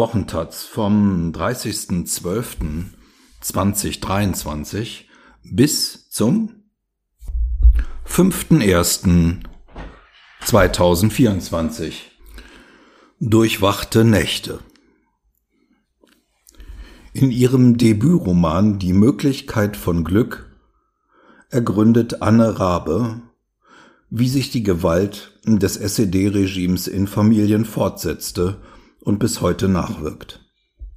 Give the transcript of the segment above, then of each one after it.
Wochentaz vom 30.12.2023 bis zum 5.1.2024. Durchwachte Nächte. In ihrem Debütroman Die Möglichkeit von Glück ergründet Anne Rabe, wie sich die Gewalt des SED-Regimes in Familien fortsetzte und bis heute nachwirkt.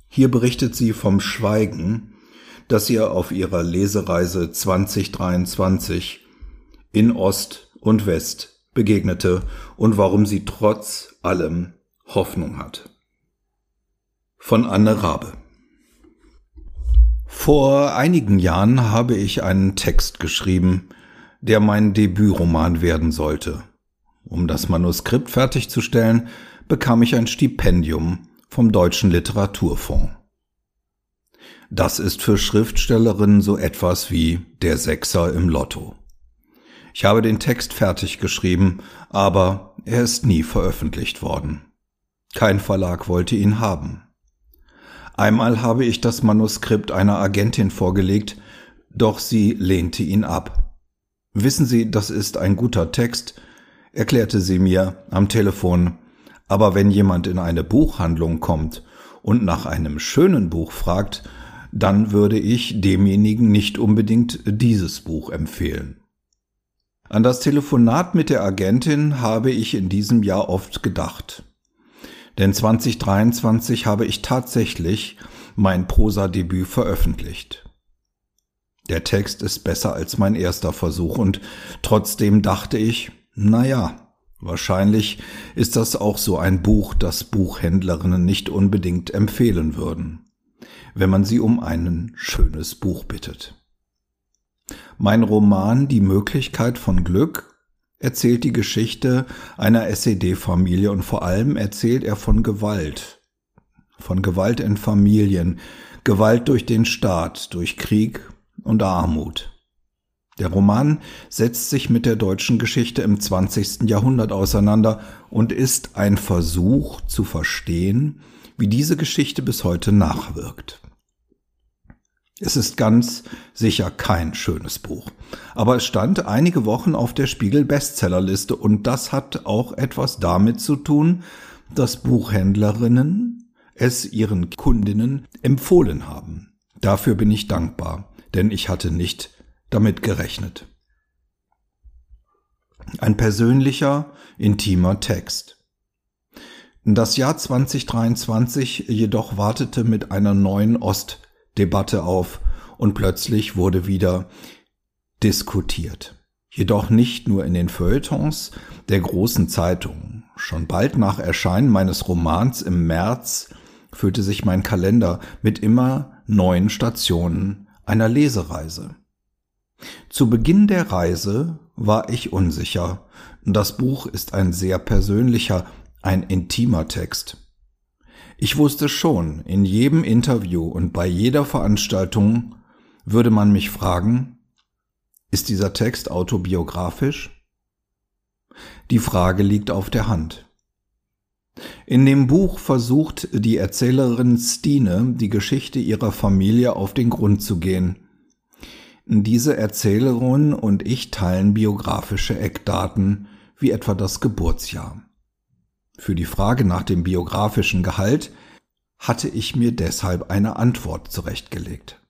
Hier berichtet sie vom Schweigen, das ihr auf ihrer Lesereise 2023 in Ost und West begegnete und warum sie trotz allem Hoffnung hat. Von Anne Rabe. Vor einigen Jahren habe ich einen Text geschrieben, der mein Debütroman werden sollte. Um das Manuskript fertigzustellen, bekam ich ein Stipendium vom Deutschen Literaturfonds. Das ist für Schriftstellerinnen so etwas wie der Sechser im Lotto. Ich habe den Text fertig geschrieben, aber er ist nie veröffentlicht worden. Kein Verlag wollte ihn haben. Einmal habe ich das Manuskript einer Agentin vorgelegt, doch sie lehnte ihn ab. Wissen Sie, das ist ein guter Text, erklärte sie mir am Telefon aber wenn jemand in eine Buchhandlung kommt und nach einem schönen Buch fragt, dann würde ich demjenigen nicht unbedingt dieses Buch empfehlen. An das Telefonat mit der Agentin habe ich in diesem Jahr oft gedacht. Denn 2023 habe ich tatsächlich mein Prosadebüt veröffentlicht. Der Text ist besser als mein erster Versuch und trotzdem dachte ich, na ja, Wahrscheinlich ist das auch so ein Buch, das Buchhändlerinnen nicht unbedingt empfehlen würden, wenn man sie um ein schönes Buch bittet. Mein Roman Die Möglichkeit von Glück erzählt die Geschichte einer SED-Familie und vor allem erzählt er von Gewalt. Von Gewalt in Familien, Gewalt durch den Staat, durch Krieg und Armut. Der Roman setzt sich mit der deutschen Geschichte im 20. Jahrhundert auseinander und ist ein Versuch zu verstehen, wie diese Geschichte bis heute nachwirkt. Es ist ganz sicher kein schönes Buch, aber es stand einige Wochen auf der Spiegel Bestsellerliste und das hat auch etwas damit zu tun, dass Buchhändlerinnen es ihren Kundinnen empfohlen haben. Dafür bin ich dankbar, denn ich hatte nicht damit gerechnet. Ein persönlicher, intimer Text. Das Jahr 2023 jedoch wartete mit einer neuen Ostdebatte auf und plötzlich wurde wieder diskutiert. Jedoch nicht nur in den Feuilletons der großen Zeitungen. Schon bald nach Erscheinen meines Romans im März füllte sich mein Kalender mit immer neuen Stationen einer Lesereise. Zu Beginn der Reise war ich unsicher. Das Buch ist ein sehr persönlicher, ein intimer Text. Ich wusste schon, in jedem Interview und bei jeder Veranstaltung würde man mich fragen, ist dieser Text autobiografisch? Die Frage liegt auf der Hand. In dem Buch versucht die Erzählerin Stine, die Geschichte ihrer Familie auf den Grund zu gehen. Diese Erzählerin und ich teilen biografische Eckdaten, wie etwa das Geburtsjahr. Für die Frage nach dem biografischen Gehalt hatte ich mir deshalb eine Antwort zurechtgelegt.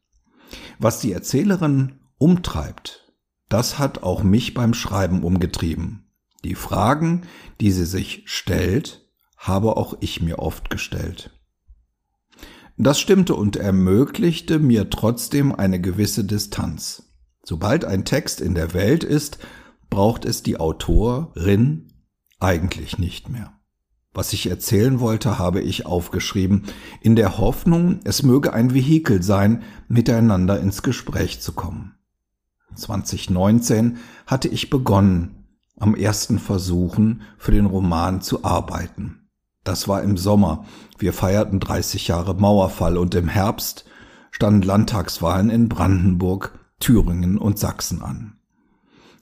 Was die Erzählerin umtreibt, das hat auch mich beim Schreiben umgetrieben. Die Fragen, die sie sich stellt, habe auch ich mir oft gestellt. Das stimmte und ermöglichte mir trotzdem eine gewisse Distanz. Sobald ein Text in der Welt ist, braucht es die Autorin eigentlich nicht mehr. Was ich erzählen wollte, habe ich aufgeschrieben, in der Hoffnung, es möge ein Vehikel sein, miteinander ins Gespräch zu kommen. 2019 hatte ich begonnen, am ersten Versuchen für den Roman zu arbeiten. Das war im Sommer. Wir feierten 30 Jahre Mauerfall und im Herbst standen Landtagswahlen in Brandenburg, Thüringen und Sachsen an.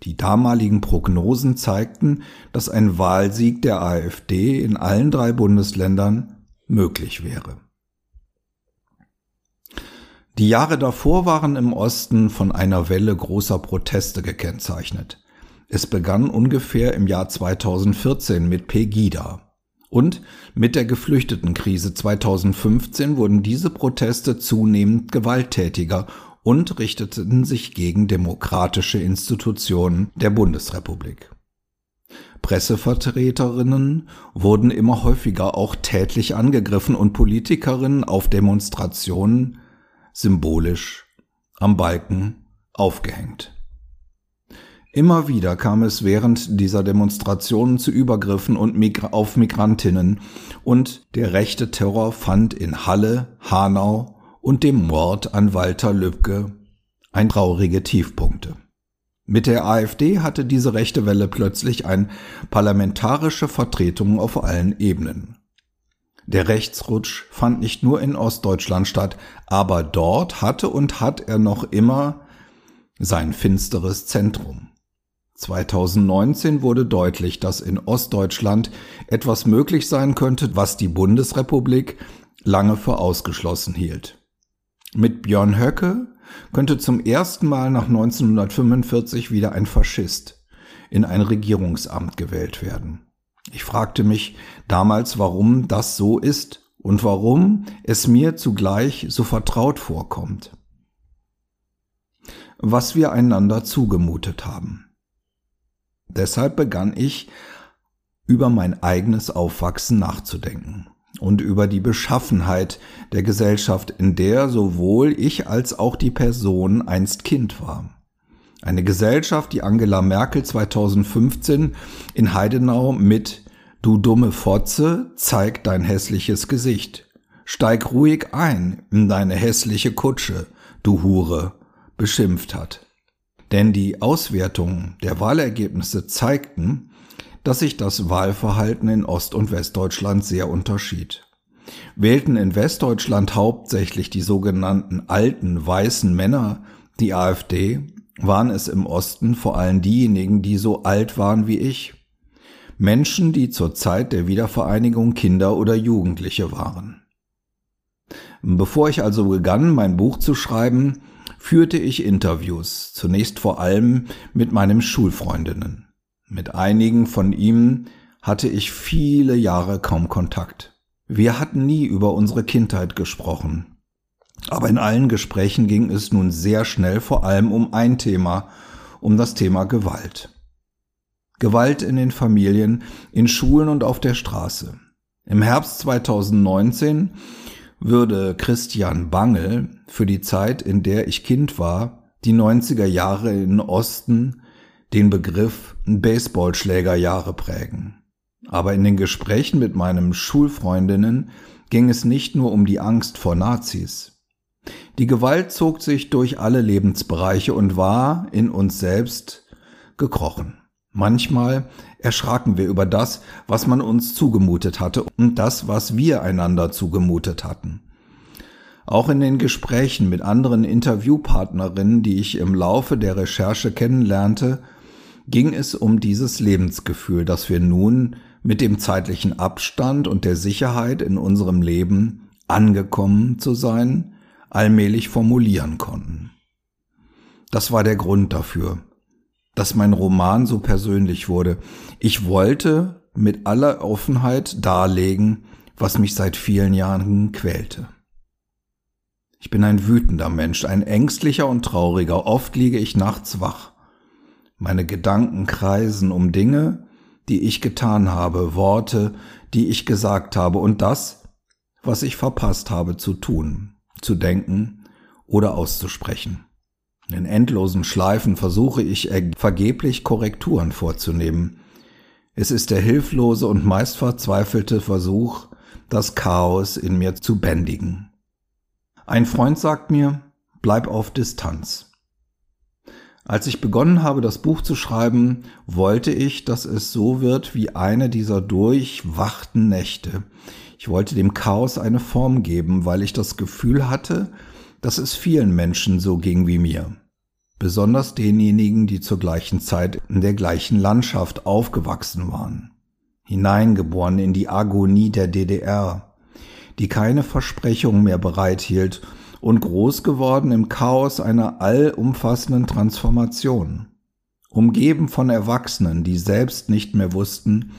Die damaligen Prognosen zeigten, dass ein Wahlsieg der AfD in allen drei Bundesländern möglich wäre. Die Jahre davor waren im Osten von einer Welle großer Proteste gekennzeichnet. Es begann ungefähr im Jahr 2014 mit Pegida. Und mit der Geflüchtetenkrise 2015 wurden diese Proteste zunehmend gewalttätiger und richteten sich gegen demokratische Institutionen der Bundesrepublik. Pressevertreterinnen wurden immer häufiger auch tätlich angegriffen und Politikerinnen auf Demonstrationen symbolisch am Balken aufgehängt. Immer wieder kam es während dieser Demonstrationen zu Übergriffen und Migra auf Migrantinnen und der rechte Terror fand in Halle, Hanau und dem Mord an Walter Lübcke ein traurige Tiefpunkte. Mit der AfD hatte diese rechte Welle plötzlich eine parlamentarische Vertretung auf allen Ebenen. Der Rechtsrutsch fand nicht nur in Ostdeutschland statt, aber dort hatte und hat er noch immer sein finsteres Zentrum. 2019 wurde deutlich, dass in Ostdeutschland etwas möglich sein könnte, was die Bundesrepublik lange für ausgeschlossen hielt. Mit Björn Höcke könnte zum ersten Mal nach 1945 wieder ein Faschist in ein Regierungsamt gewählt werden. Ich fragte mich damals, warum das so ist und warum es mir zugleich so vertraut vorkommt. Was wir einander zugemutet haben. Deshalb begann ich, über mein eigenes Aufwachsen nachzudenken und über die Beschaffenheit der Gesellschaft, in der sowohl ich als auch die Person einst Kind war. Eine Gesellschaft, die Angela Merkel 2015 in Heidenau mit Du dumme Fotze, zeig dein hässliches Gesicht. Steig ruhig ein in deine hässliche Kutsche, du Hure, beschimpft hat. Denn die Auswertungen der Wahlergebnisse zeigten, dass sich das Wahlverhalten in Ost- und Westdeutschland sehr unterschied. Wählten in Westdeutschland hauptsächlich die sogenannten alten weißen Männer die AfD, waren es im Osten vor allem diejenigen, die so alt waren wie ich. Menschen, die zur Zeit der Wiedervereinigung Kinder oder Jugendliche waren. Bevor ich also begann, mein Buch zu schreiben, führte ich Interviews, zunächst vor allem mit meinen Schulfreundinnen. Mit einigen von ihm hatte ich viele Jahre kaum Kontakt. Wir hatten nie über unsere Kindheit gesprochen. Aber in allen Gesprächen ging es nun sehr schnell vor allem um ein Thema, um das Thema Gewalt. Gewalt in den Familien, in Schulen und auf der Straße. Im Herbst 2019 würde Christian Bangel für die Zeit, in der ich Kind war, die 90er Jahre in Osten den Begriff Baseballschlägerjahre prägen. Aber in den Gesprächen mit meinen Schulfreundinnen ging es nicht nur um die Angst vor Nazis. Die Gewalt zog sich durch alle Lebensbereiche und war in uns selbst gekrochen. Manchmal erschraken wir über das, was man uns zugemutet hatte und das, was wir einander zugemutet hatten. Auch in den Gesprächen mit anderen Interviewpartnerinnen, die ich im Laufe der Recherche kennenlernte, ging es um dieses Lebensgefühl, das wir nun mit dem zeitlichen Abstand und der Sicherheit in unserem Leben angekommen zu sein, allmählich formulieren konnten. Das war der Grund dafür, dass mein Roman so persönlich wurde. Ich wollte mit aller Offenheit darlegen, was mich seit vielen Jahren quälte. Ich bin ein wütender Mensch, ein ängstlicher und trauriger. Oft liege ich nachts wach. Meine Gedanken kreisen um Dinge, die ich getan habe, Worte, die ich gesagt habe und das, was ich verpasst habe zu tun, zu denken oder auszusprechen. In endlosen Schleifen versuche ich vergeblich Korrekturen vorzunehmen. Es ist der hilflose und meist verzweifelte Versuch, das Chaos in mir zu bändigen. Ein Freund sagt mir, bleib auf Distanz. Als ich begonnen habe, das Buch zu schreiben, wollte ich, dass es so wird wie eine dieser durchwachten Nächte. Ich wollte dem Chaos eine Form geben, weil ich das Gefühl hatte, dass es vielen Menschen so ging wie mir besonders denjenigen, die zur gleichen Zeit in der gleichen Landschaft aufgewachsen waren, hineingeboren in die Agonie der DDR, die keine Versprechungen mehr bereithielt und groß geworden im Chaos einer allumfassenden Transformation, umgeben von Erwachsenen, die selbst nicht mehr wussten,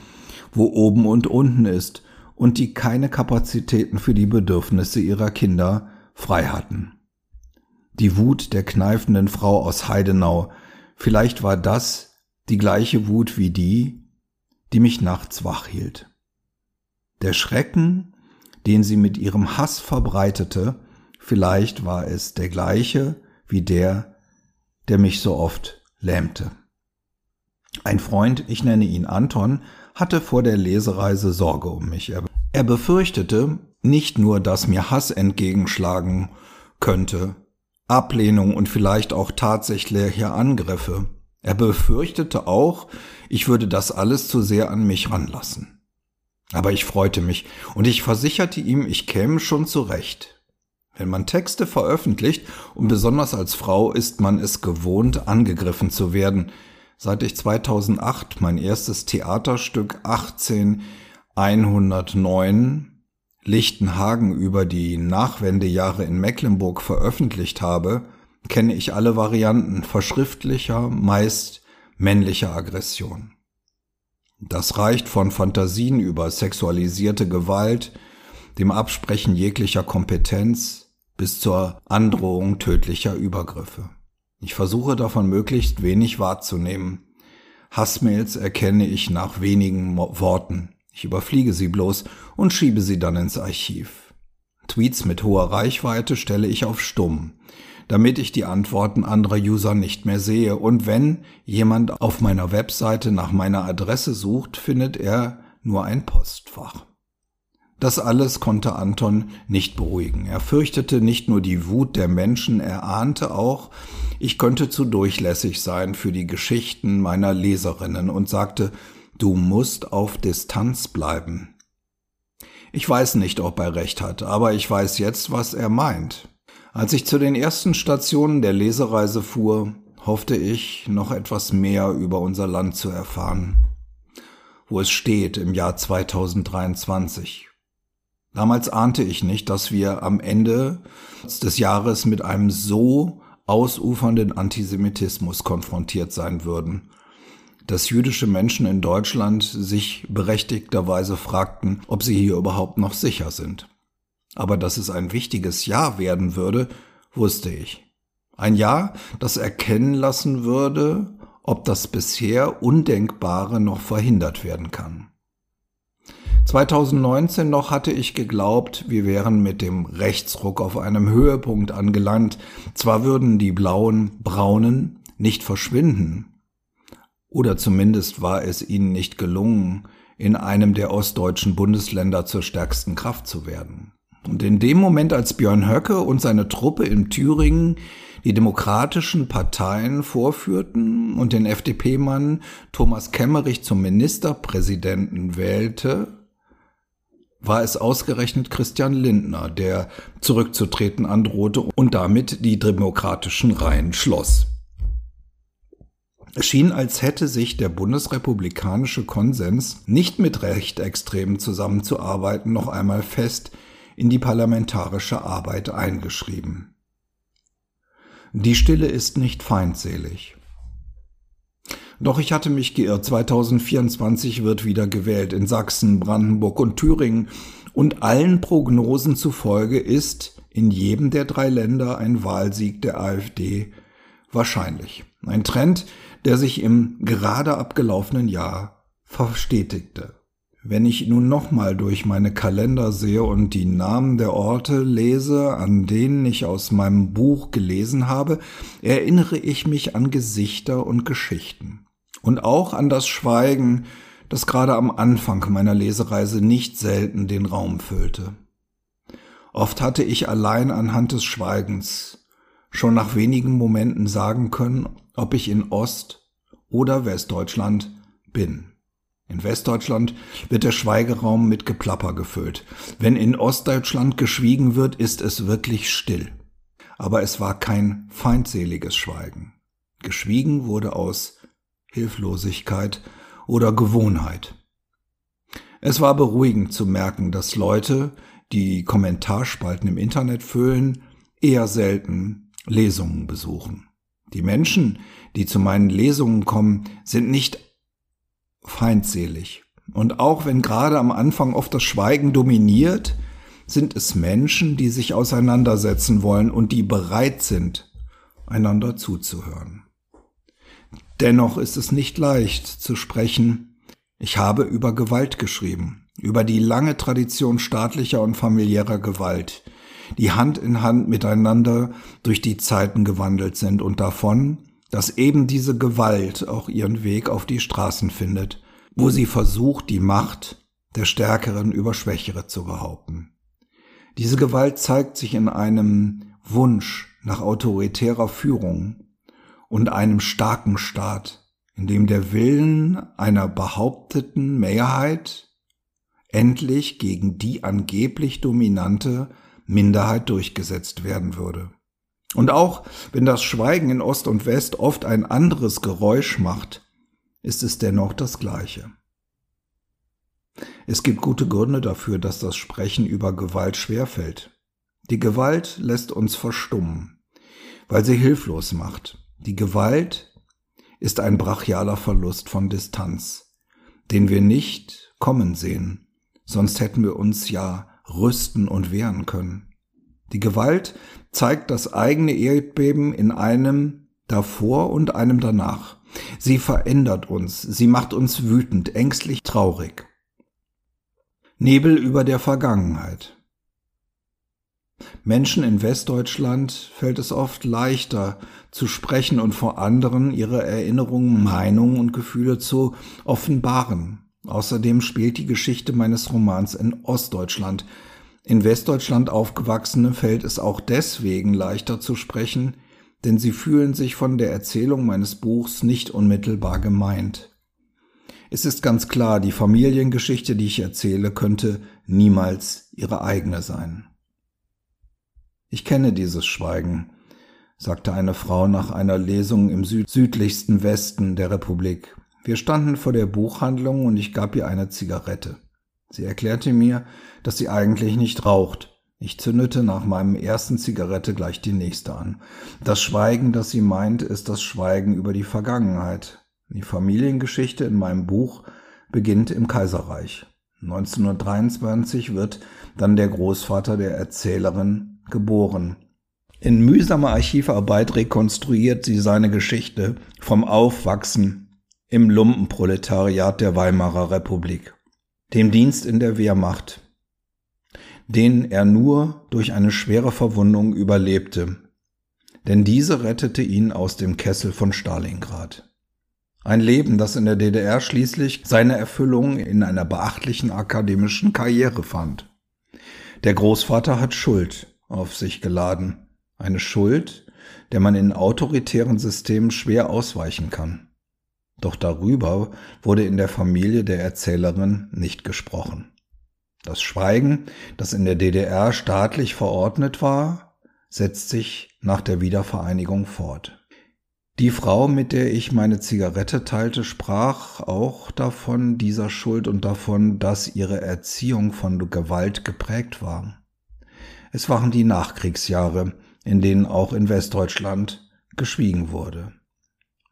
wo oben und unten ist und die keine Kapazitäten für die Bedürfnisse ihrer Kinder frei hatten. Die Wut der kneifenden Frau aus Heidenau, vielleicht war das die gleiche Wut wie die, die mich nachts wach hielt. Der Schrecken, den sie mit ihrem Hass verbreitete, vielleicht war es der gleiche wie der, der mich so oft lähmte. Ein Freund, ich nenne ihn Anton, hatte vor der Lesereise Sorge um mich. Er befürchtete nicht nur, dass mir Hass entgegenschlagen könnte, Ablehnung und vielleicht auch tatsächliche Angriffe. Er befürchtete auch, ich würde das alles zu sehr an mich ranlassen. Aber ich freute mich und ich versicherte ihm, ich käme schon zurecht. Wenn man Texte veröffentlicht, und besonders als Frau ist man es gewohnt, angegriffen zu werden, seit ich 2008 mein erstes Theaterstück 18109 Lichtenhagen über die Nachwendejahre in Mecklenburg veröffentlicht habe, kenne ich alle Varianten verschriftlicher, meist männlicher Aggression. Das reicht von Fantasien über sexualisierte Gewalt, dem Absprechen jeglicher Kompetenz bis zur Androhung tödlicher Übergriffe. Ich versuche davon möglichst wenig wahrzunehmen. Hassmails erkenne ich nach wenigen Worten. Ich überfliege sie bloß und schiebe sie dann ins Archiv. Tweets mit hoher Reichweite stelle ich auf stumm, damit ich die Antworten anderer User nicht mehr sehe. Und wenn jemand auf meiner Webseite nach meiner Adresse sucht, findet er nur ein Postfach. Das alles konnte Anton nicht beruhigen. Er fürchtete nicht nur die Wut der Menschen, er ahnte auch, ich könnte zu durchlässig sein für die Geschichten meiner Leserinnen und sagte, du musst auf Distanz bleiben. Ich weiß nicht, ob er recht hat, aber ich weiß jetzt, was er meint. Als ich zu den ersten Stationen der Lesereise fuhr, hoffte ich, noch etwas mehr über unser Land zu erfahren, wo es steht im Jahr 2023 Damals ahnte ich nicht, dass wir am Ende des Jahres mit einem so ausufernden Antisemitismus konfrontiert sein würden, dass jüdische Menschen in Deutschland sich berechtigterweise fragten, ob sie hier überhaupt noch sicher sind. Aber dass es ein wichtiges Jahr werden würde, wusste ich. Ein Jahr, das erkennen lassen würde, ob das bisher Undenkbare noch verhindert werden kann. 2019 noch hatte ich geglaubt, wir wären mit dem Rechtsruck auf einem Höhepunkt angelangt. Zwar würden die blauen, braunen nicht verschwinden, oder zumindest war es ihnen nicht gelungen, in einem der ostdeutschen Bundesländer zur stärksten Kraft zu werden. Und in dem Moment, als Björn Höcke und seine Truppe in Thüringen die demokratischen Parteien vorführten und den FDP-Mann Thomas Kemmerich zum Ministerpräsidenten wählte, war es ausgerechnet Christian Lindner, der zurückzutreten androhte und damit die demokratischen Reihen schloss. Es schien, als hätte sich der bundesrepublikanische Konsens, nicht mit Rechtextremen zusammenzuarbeiten, noch einmal fest in die parlamentarische Arbeit eingeschrieben. Die Stille ist nicht feindselig. Doch ich hatte mich geirrt. 2024 wird wieder gewählt in Sachsen, Brandenburg und Thüringen. Und allen Prognosen zufolge ist in jedem der drei Länder ein Wahlsieg der AfD wahrscheinlich. Ein Trend, der sich im gerade abgelaufenen Jahr verstetigte. Wenn ich nun nochmal durch meine Kalender sehe und die Namen der Orte lese, an denen ich aus meinem Buch gelesen habe, erinnere ich mich an Gesichter und Geschichten und auch an das Schweigen, das gerade am Anfang meiner Lesereise nicht selten den Raum füllte. Oft hatte ich allein anhand des Schweigens schon nach wenigen Momenten sagen können, ob ich in Ost- oder Westdeutschland bin. In Westdeutschland wird der Schweigeraum mit Geplapper gefüllt. Wenn in Ostdeutschland geschwiegen wird, ist es wirklich still. Aber es war kein feindseliges Schweigen. Geschwiegen wurde aus Hilflosigkeit oder Gewohnheit. Es war beruhigend zu merken, dass Leute, die Kommentarspalten im Internet füllen, eher selten Lesungen besuchen. Die Menschen, die zu meinen Lesungen kommen, sind nicht feindselig. Und auch wenn gerade am Anfang oft das Schweigen dominiert, sind es Menschen, die sich auseinandersetzen wollen und die bereit sind, einander zuzuhören. Dennoch ist es nicht leicht zu sprechen. Ich habe über Gewalt geschrieben, über die lange Tradition staatlicher und familiärer Gewalt, die Hand in Hand miteinander durch die Zeiten gewandelt sind und davon, dass eben diese Gewalt auch ihren Weg auf die Straßen findet, wo sie versucht, die Macht der Stärkeren über Schwächere zu behaupten. Diese Gewalt zeigt sich in einem Wunsch nach autoritärer Führung und einem starken Staat, in dem der Willen einer behaupteten Mehrheit endlich gegen die angeblich dominante Minderheit durchgesetzt werden würde. Und auch wenn das Schweigen in Ost und West oft ein anderes Geräusch macht, ist es dennoch das gleiche. Es gibt gute Gründe dafür, dass das Sprechen über Gewalt schwerfällt. Die Gewalt lässt uns verstummen, weil sie hilflos macht. Die Gewalt ist ein brachialer Verlust von Distanz, den wir nicht kommen sehen, sonst hätten wir uns ja rüsten und wehren können. Die Gewalt zeigt das eigene Erdbeben in einem davor und einem danach. Sie verändert uns, sie macht uns wütend, ängstlich, traurig. Nebel über der Vergangenheit. Menschen in Westdeutschland fällt es oft leichter zu sprechen und vor anderen ihre Erinnerungen, Meinungen und Gefühle zu offenbaren. Außerdem spielt die Geschichte meines Romans in Ostdeutschland. In Westdeutschland aufgewachsene fällt es auch deswegen leichter zu sprechen, denn sie fühlen sich von der Erzählung meines Buchs nicht unmittelbar gemeint. Es ist ganz klar, die Familiengeschichte, die ich erzähle, könnte niemals ihre eigene sein. Ich kenne dieses Schweigen, sagte eine Frau nach einer Lesung im süd südlichsten Westen der Republik. Wir standen vor der Buchhandlung und ich gab ihr eine Zigarette. Sie erklärte mir, dass sie eigentlich nicht raucht. Ich zündete nach meinem ersten Zigarette gleich die nächste an. Das Schweigen, das sie meint, ist das Schweigen über die Vergangenheit, die Familiengeschichte in meinem Buch beginnt im Kaiserreich. 1923 wird dann der Großvater der Erzählerin geboren. In mühsamer Archivarbeit rekonstruiert sie seine Geschichte vom Aufwachsen im Lumpenproletariat der Weimarer Republik, dem Dienst in der Wehrmacht, den er nur durch eine schwere Verwundung überlebte, denn diese rettete ihn aus dem Kessel von Stalingrad. Ein Leben, das in der DDR schließlich seine Erfüllung in einer beachtlichen akademischen Karriere fand. Der Großvater hat Schuld auf sich geladen. Eine Schuld, der man in autoritären Systemen schwer ausweichen kann. Doch darüber wurde in der Familie der Erzählerin nicht gesprochen. Das Schweigen, das in der DDR staatlich verordnet war, setzt sich nach der Wiedervereinigung fort. Die Frau, mit der ich meine Zigarette teilte, sprach auch davon dieser Schuld und davon, dass ihre Erziehung von Gewalt geprägt war. Es waren die Nachkriegsjahre, in denen auch in Westdeutschland geschwiegen wurde.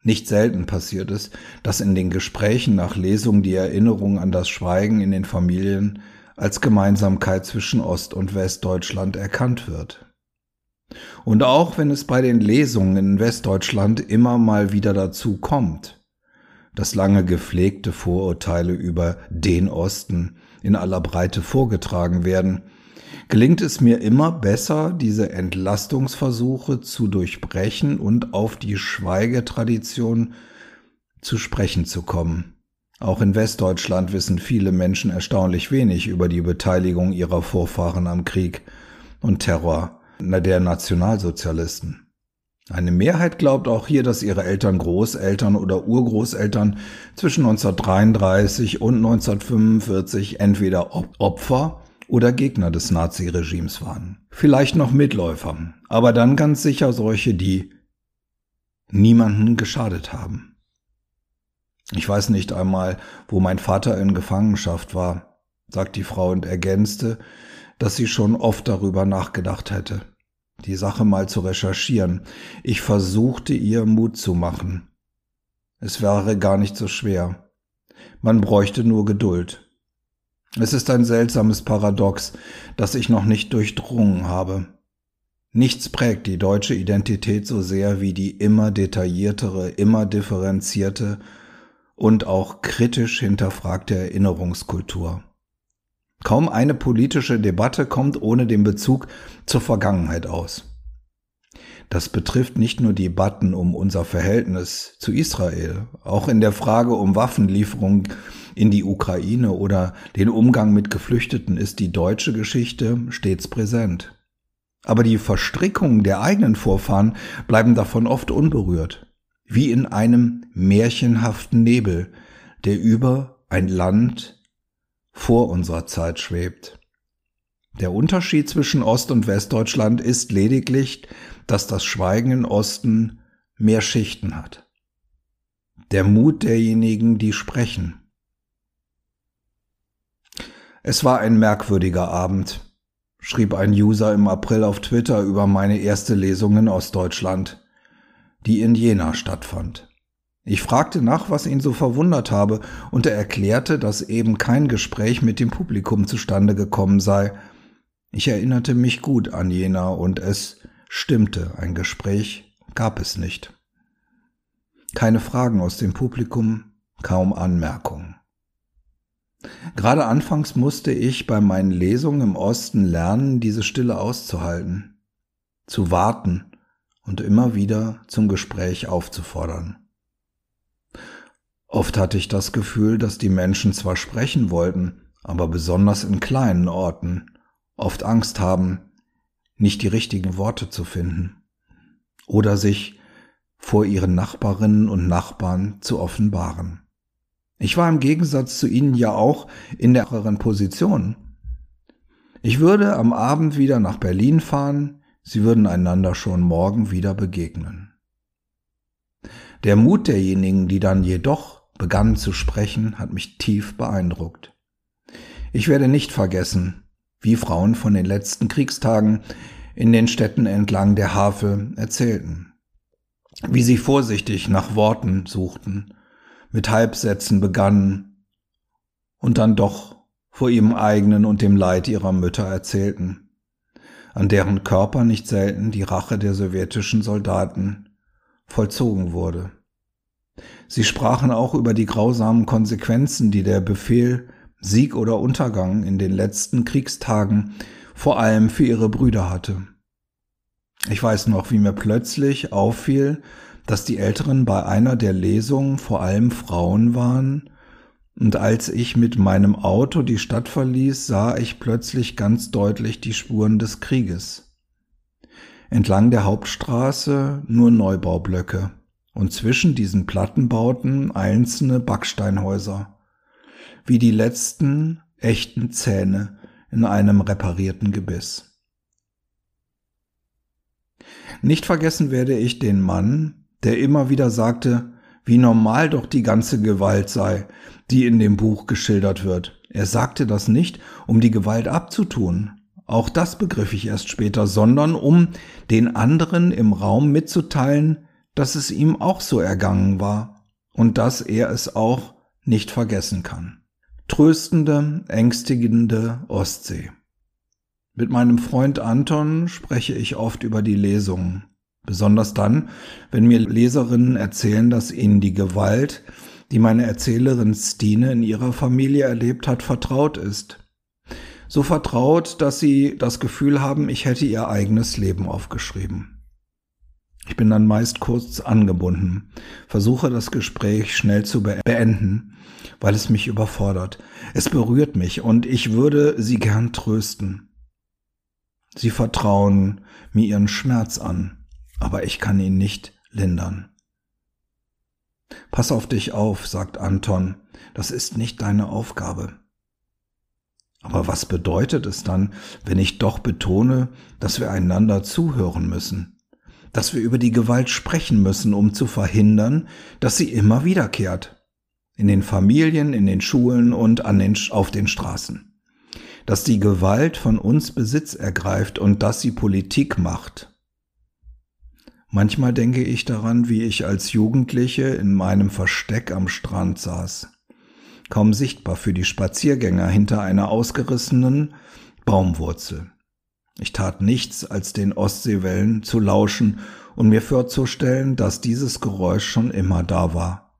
Nicht selten passiert es, dass in den Gesprächen nach Lesung die Erinnerung an das Schweigen in den Familien als Gemeinsamkeit zwischen Ost- und Westdeutschland erkannt wird. Und auch wenn es bei den Lesungen in Westdeutschland immer mal wieder dazu kommt, dass lange gepflegte Vorurteile über den Osten in aller Breite vorgetragen werden, gelingt es mir immer besser, diese Entlastungsversuche zu durchbrechen und auf die Schweigetradition zu sprechen zu kommen. Auch in Westdeutschland wissen viele Menschen erstaunlich wenig über die Beteiligung ihrer Vorfahren am Krieg und Terror der Nationalsozialisten. Eine Mehrheit glaubt auch hier, dass ihre Eltern, Großeltern oder Urgroßeltern zwischen 1933 und 1945 entweder Opfer oder Gegner des Naziregimes waren. Vielleicht noch Mitläufer, aber dann ganz sicher solche, die niemanden geschadet haben. Ich weiß nicht einmal, wo mein Vater in Gefangenschaft war, sagt die Frau und ergänzte, dass sie schon oft darüber nachgedacht hätte, die Sache mal zu recherchieren. Ich versuchte ihr Mut zu machen. Es wäre gar nicht so schwer. Man bräuchte nur Geduld. Es ist ein seltsames Paradox, das ich noch nicht durchdrungen habe. Nichts prägt die deutsche Identität so sehr wie die immer detailliertere, immer differenzierte und auch kritisch hinterfragte Erinnerungskultur. Kaum eine politische Debatte kommt ohne den Bezug zur Vergangenheit aus. Das betrifft nicht nur Debatten um unser Verhältnis zu Israel, auch in der Frage um Waffenlieferung in die Ukraine oder den Umgang mit Geflüchteten ist die deutsche Geschichte stets präsent. Aber die Verstrickungen der eigenen Vorfahren bleiben davon oft unberührt, wie in einem märchenhaften Nebel, der über ein Land vor unserer Zeit schwebt. Der Unterschied zwischen Ost- und Westdeutschland ist lediglich, dass das Schweigen in Osten mehr Schichten hat. Der Mut derjenigen, die sprechen. Es war ein merkwürdiger Abend schrieb ein User im April auf Twitter über meine erste Lesung in Ostdeutschland, die in Jena stattfand. Ich fragte nach, was ihn so verwundert habe, und er erklärte, dass eben kein Gespräch mit dem Publikum zustande gekommen sei. Ich erinnerte mich gut an Jena, und es stimmte, ein Gespräch gab es nicht. Keine Fragen aus dem Publikum, kaum Anmerkungen. Gerade anfangs musste ich bei meinen Lesungen im Osten lernen, diese Stille auszuhalten, zu warten und immer wieder zum Gespräch aufzufordern. Oft hatte ich das Gefühl, dass die Menschen zwar sprechen wollten, aber besonders in kleinen Orten oft Angst haben, nicht die richtigen Worte zu finden oder sich vor ihren Nachbarinnen und Nachbarn zu offenbaren. Ich war im Gegensatz zu Ihnen ja auch in der anderen Position. Ich würde am Abend wieder nach Berlin fahren, Sie würden einander schon morgen wieder begegnen. Der Mut derjenigen, die dann jedoch begannen zu sprechen, hat mich tief beeindruckt. Ich werde nicht vergessen, wie Frauen von den letzten Kriegstagen in den Städten entlang der Havel erzählten, wie sie vorsichtig nach Worten suchten, mit Halbsätzen begannen und dann doch vor ihrem eigenen und dem Leid ihrer Mütter erzählten, an deren Körper nicht selten die Rache der sowjetischen Soldaten vollzogen wurde. Sie sprachen auch über die grausamen Konsequenzen, die der Befehl Sieg oder Untergang in den letzten Kriegstagen vor allem für ihre Brüder hatte. Ich weiß noch, wie mir plötzlich auffiel, dass die Älteren bei einer der Lesungen vor allem Frauen waren, und als ich mit meinem Auto die Stadt verließ, sah ich plötzlich ganz deutlich die Spuren des Krieges. Entlang der Hauptstraße nur Neubaublöcke und zwischen diesen Plattenbauten einzelne Backsteinhäuser, wie die letzten echten Zähne in einem reparierten Gebiss. Nicht vergessen werde ich den Mann, der immer wieder sagte, wie normal doch die ganze Gewalt sei, die in dem Buch geschildert wird. Er sagte das nicht, um die Gewalt abzutun, auch das begriff ich erst später, sondern um den anderen im Raum mitzuteilen, dass es ihm auch so ergangen war und dass er es auch nicht vergessen kann. Tröstende, ängstigende Ostsee. Mit meinem Freund Anton spreche ich oft über die Lesungen. Besonders dann, wenn mir Leserinnen erzählen, dass ihnen die Gewalt, die meine Erzählerin Stine in ihrer Familie erlebt hat, vertraut ist. So vertraut, dass sie das Gefühl haben, ich hätte ihr eigenes Leben aufgeschrieben. Ich bin dann meist kurz angebunden, versuche das Gespräch schnell zu beenden, weil es mich überfordert. Es berührt mich und ich würde sie gern trösten. Sie vertrauen mir ihren Schmerz an aber ich kann ihn nicht lindern. Pass auf dich auf, sagt Anton, das ist nicht deine Aufgabe. Aber was bedeutet es dann, wenn ich doch betone, dass wir einander zuhören müssen, dass wir über die Gewalt sprechen müssen, um zu verhindern, dass sie immer wiederkehrt, in den Familien, in den Schulen und an den, auf den Straßen. dass die Gewalt von uns Besitz ergreift und dass sie Politik macht. Manchmal denke ich daran, wie ich als Jugendliche in meinem Versteck am Strand saß, kaum sichtbar für die Spaziergänger hinter einer ausgerissenen Baumwurzel. Ich tat nichts, als den Ostseewellen zu lauschen und mir vorzustellen, dass dieses Geräusch schon immer da war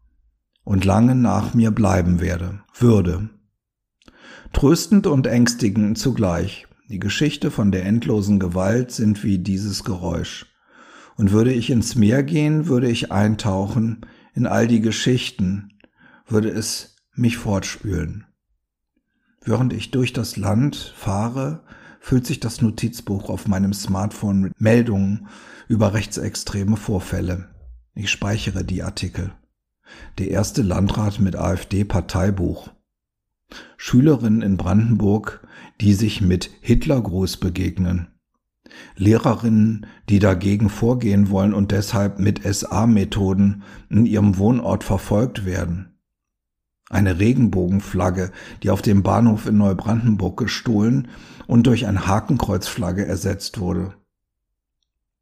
und lange nach mir bleiben werde, würde. Tröstend und ängstigend zugleich. Die Geschichte von der endlosen Gewalt sind wie dieses Geräusch. Und würde ich ins Meer gehen, würde ich eintauchen in all die Geschichten, würde es mich fortspülen. Während ich durch das Land fahre, füllt sich das Notizbuch auf meinem Smartphone mit Meldungen über rechtsextreme Vorfälle. Ich speichere die Artikel. Der erste Landrat mit AfD-Parteibuch. Schülerinnen in Brandenburg, die sich mit Hitlergruß begegnen. Lehrerinnen, die dagegen vorgehen wollen und deshalb mit SA-Methoden in ihrem Wohnort verfolgt werden. Eine Regenbogenflagge, die auf dem Bahnhof in Neubrandenburg gestohlen und durch ein Hakenkreuzflagge ersetzt wurde.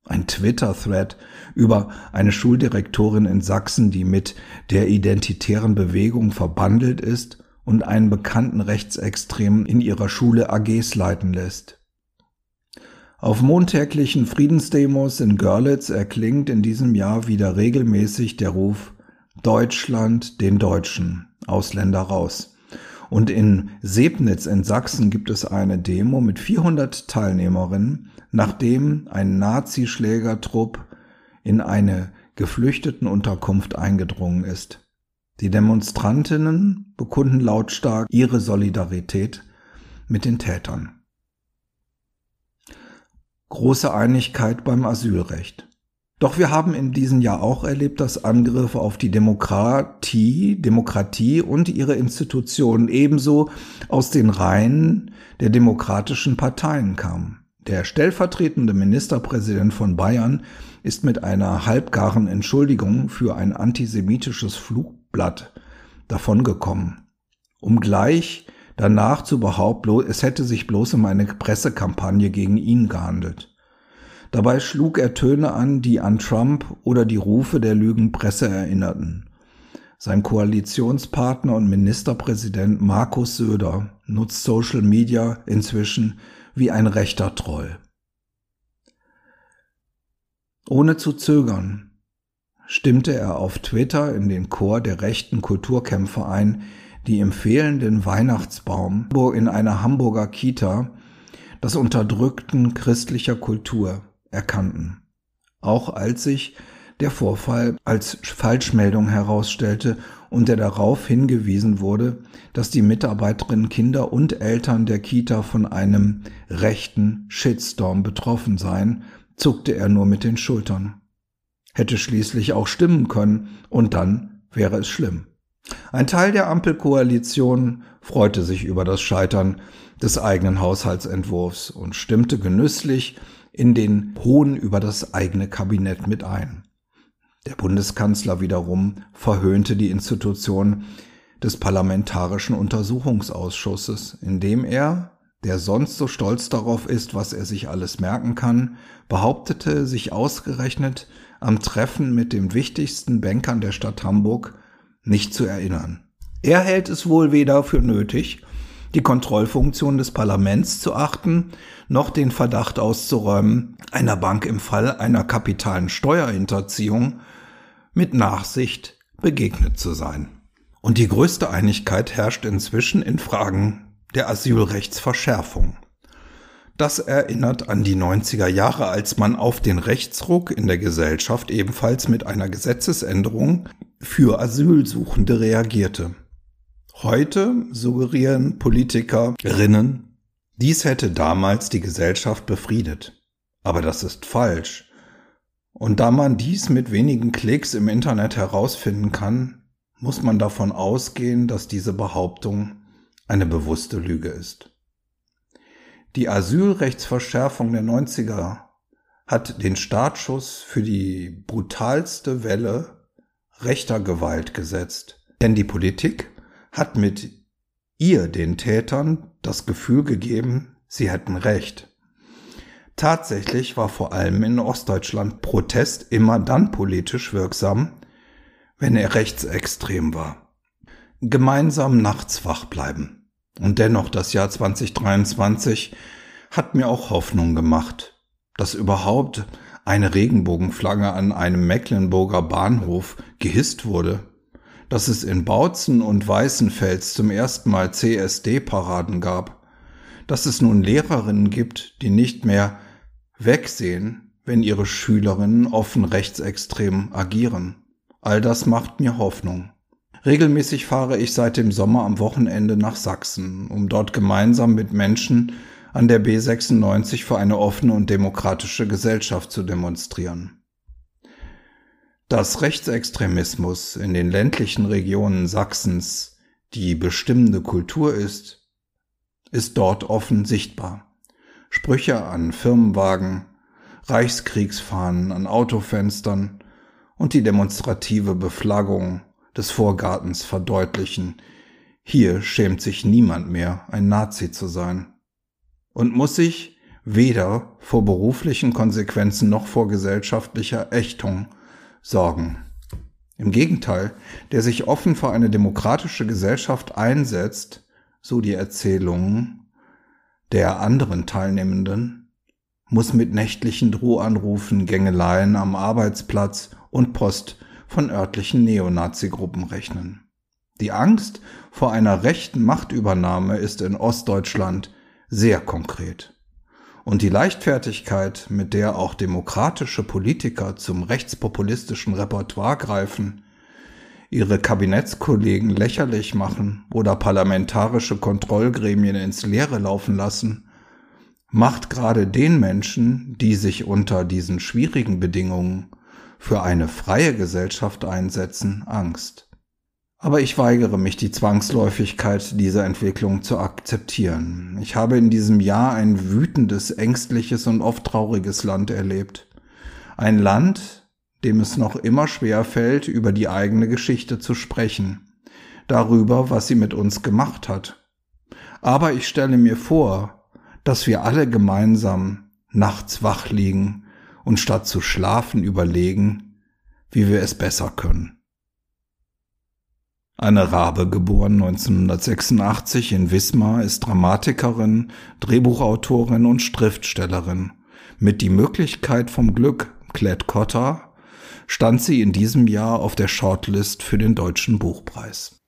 Ein Twitter-Thread über eine Schuldirektorin in Sachsen, die mit der identitären Bewegung verbandelt ist und einen bekannten Rechtsextremen in ihrer Schule AGs leiten lässt. Auf montäglichen Friedensdemos in Görlitz erklingt in diesem Jahr wieder regelmäßig der Ruf Deutschland den Deutschen, Ausländer raus. Und in Sebnitz in Sachsen gibt es eine Demo mit 400 Teilnehmerinnen, nachdem ein Nazischlägertrupp in eine Geflüchtetenunterkunft eingedrungen ist. Die Demonstrantinnen bekunden lautstark ihre Solidarität mit den Tätern. Große Einigkeit beim Asylrecht. Doch wir haben in diesem Jahr auch erlebt, dass Angriffe auf die Demokratie, Demokratie und ihre Institutionen ebenso aus den Reihen der demokratischen Parteien kamen. Der stellvertretende Ministerpräsident von Bayern ist mit einer halbgaren Entschuldigung für ein antisemitisches Flug Blatt davongekommen, um gleich danach zu behaupten, es hätte sich bloß um eine Pressekampagne gegen ihn gehandelt. Dabei schlug er Töne an, die an Trump oder die Rufe der Lügenpresse erinnerten. Sein Koalitionspartner und Ministerpräsident Markus Söder nutzt Social Media inzwischen wie ein rechter Troll. Ohne zu zögern stimmte er auf Twitter in den Chor der rechten Kulturkämpfer ein, die im fehlenden Weihnachtsbaum in einer Hamburger Kita das Unterdrückten christlicher Kultur erkannten. Auch als sich der Vorfall als Falschmeldung herausstellte und er darauf hingewiesen wurde, dass die Mitarbeiterinnen, Kinder und Eltern der Kita von einem rechten Shitstorm betroffen seien, zuckte er nur mit den Schultern hätte schließlich auch stimmen können, und dann wäre es schlimm. Ein Teil der Ampelkoalition freute sich über das Scheitern des eigenen Haushaltsentwurfs und stimmte genüsslich in den Hohn über das eigene Kabinett mit ein. Der Bundeskanzler wiederum verhöhnte die Institution des Parlamentarischen Untersuchungsausschusses, indem er, der sonst so stolz darauf ist, was er sich alles merken kann, behauptete, sich ausgerechnet am Treffen mit den wichtigsten Bankern der Stadt Hamburg nicht zu erinnern. Er hält es wohl weder für nötig, die Kontrollfunktion des Parlaments zu achten, noch den Verdacht auszuräumen, einer Bank im Fall einer kapitalen Steuerhinterziehung mit Nachsicht begegnet zu sein. Und die größte Einigkeit herrscht inzwischen in Fragen der Asylrechtsverschärfung. Das erinnert an die 90er Jahre, als man auf den Rechtsruck in der Gesellschaft ebenfalls mit einer Gesetzesänderung für Asylsuchende reagierte. Heute suggerieren Politikerinnen, dies hätte damals die Gesellschaft befriedet. Aber das ist falsch. Und da man dies mit wenigen Klicks im Internet herausfinden kann, muss man davon ausgehen, dass diese Behauptung eine bewusste Lüge ist. Die Asylrechtsverschärfung der 90er hat den Startschuss für die brutalste Welle rechter Gewalt gesetzt. Denn die Politik hat mit ihr den Tätern das Gefühl gegeben, sie hätten Recht. Tatsächlich war vor allem in Ostdeutschland Protest immer dann politisch wirksam, wenn er rechtsextrem war. Gemeinsam nachts wach bleiben. Und dennoch das Jahr 2023 hat mir auch Hoffnung gemacht, dass überhaupt eine Regenbogenflagge an einem Mecklenburger Bahnhof gehisst wurde, dass es in Bautzen und Weißenfels zum ersten Mal CSD-Paraden gab, dass es nun Lehrerinnen gibt, die nicht mehr wegsehen, wenn ihre Schülerinnen offen rechtsextrem agieren. All das macht mir Hoffnung. Regelmäßig fahre ich seit dem Sommer am Wochenende nach Sachsen, um dort gemeinsam mit Menschen an der B96 für eine offene und demokratische Gesellschaft zu demonstrieren. Dass Rechtsextremismus in den ländlichen Regionen Sachsens die bestimmende Kultur ist, ist dort offen sichtbar. Sprüche an Firmenwagen, Reichskriegsfahnen an Autofenstern und die demonstrative Beflaggung des Vorgartens verdeutlichen, hier schämt sich niemand mehr, ein Nazi zu sein und muss sich weder vor beruflichen Konsequenzen noch vor gesellschaftlicher Ächtung sorgen. Im Gegenteil, der sich offen für eine demokratische Gesellschaft einsetzt, so die Erzählungen der anderen Teilnehmenden, muss mit nächtlichen Drohanrufen, Gängeleien am Arbeitsplatz und Post von örtlichen Neonazi-Gruppen rechnen. Die Angst vor einer rechten Machtübernahme ist in Ostdeutschland sehr konkret. Und die Leichtfertigkeit, mit der auch demokratische Politiker zum rechtspopulistischen Repertoire greifen, ihre Kabinettskollegen lächerlich machen oder parlamentarische Kontrollgremien ins Leere laufen lassen, macht gerade den Menschen, die sich unter diesen schwierigen Bedingungen für eine freie Gesellschaft einsetzen, Angst. Aber ich weigere mich, die Zwangsläufigkeit dieser Entwicklung zu akzeptieren. Ich habe in diesem Jahr ein wütendes, ängstliches und oft trauriges Land erlebt. Ein Land, dem es noch immer schwer fällt, über die eigene Geschichte zu sprechen, darüber, was sie mit uns gemacht hat. Aber ich stelle mir vor, dass wir alle gemeinsam nachts wach liegen und statt zu schlafen überlegen, wie wir es besser können. Anne Rabe, geboren 1986 in Wismar, ist Dramatikerin, Drehbuchautorin und Schriftstellerin. Mit Die Möglichkeit vom Glück, Klett Cotta, stand sie in diesem Jahr auf der Shortlist für den Deutschen Buchpreis.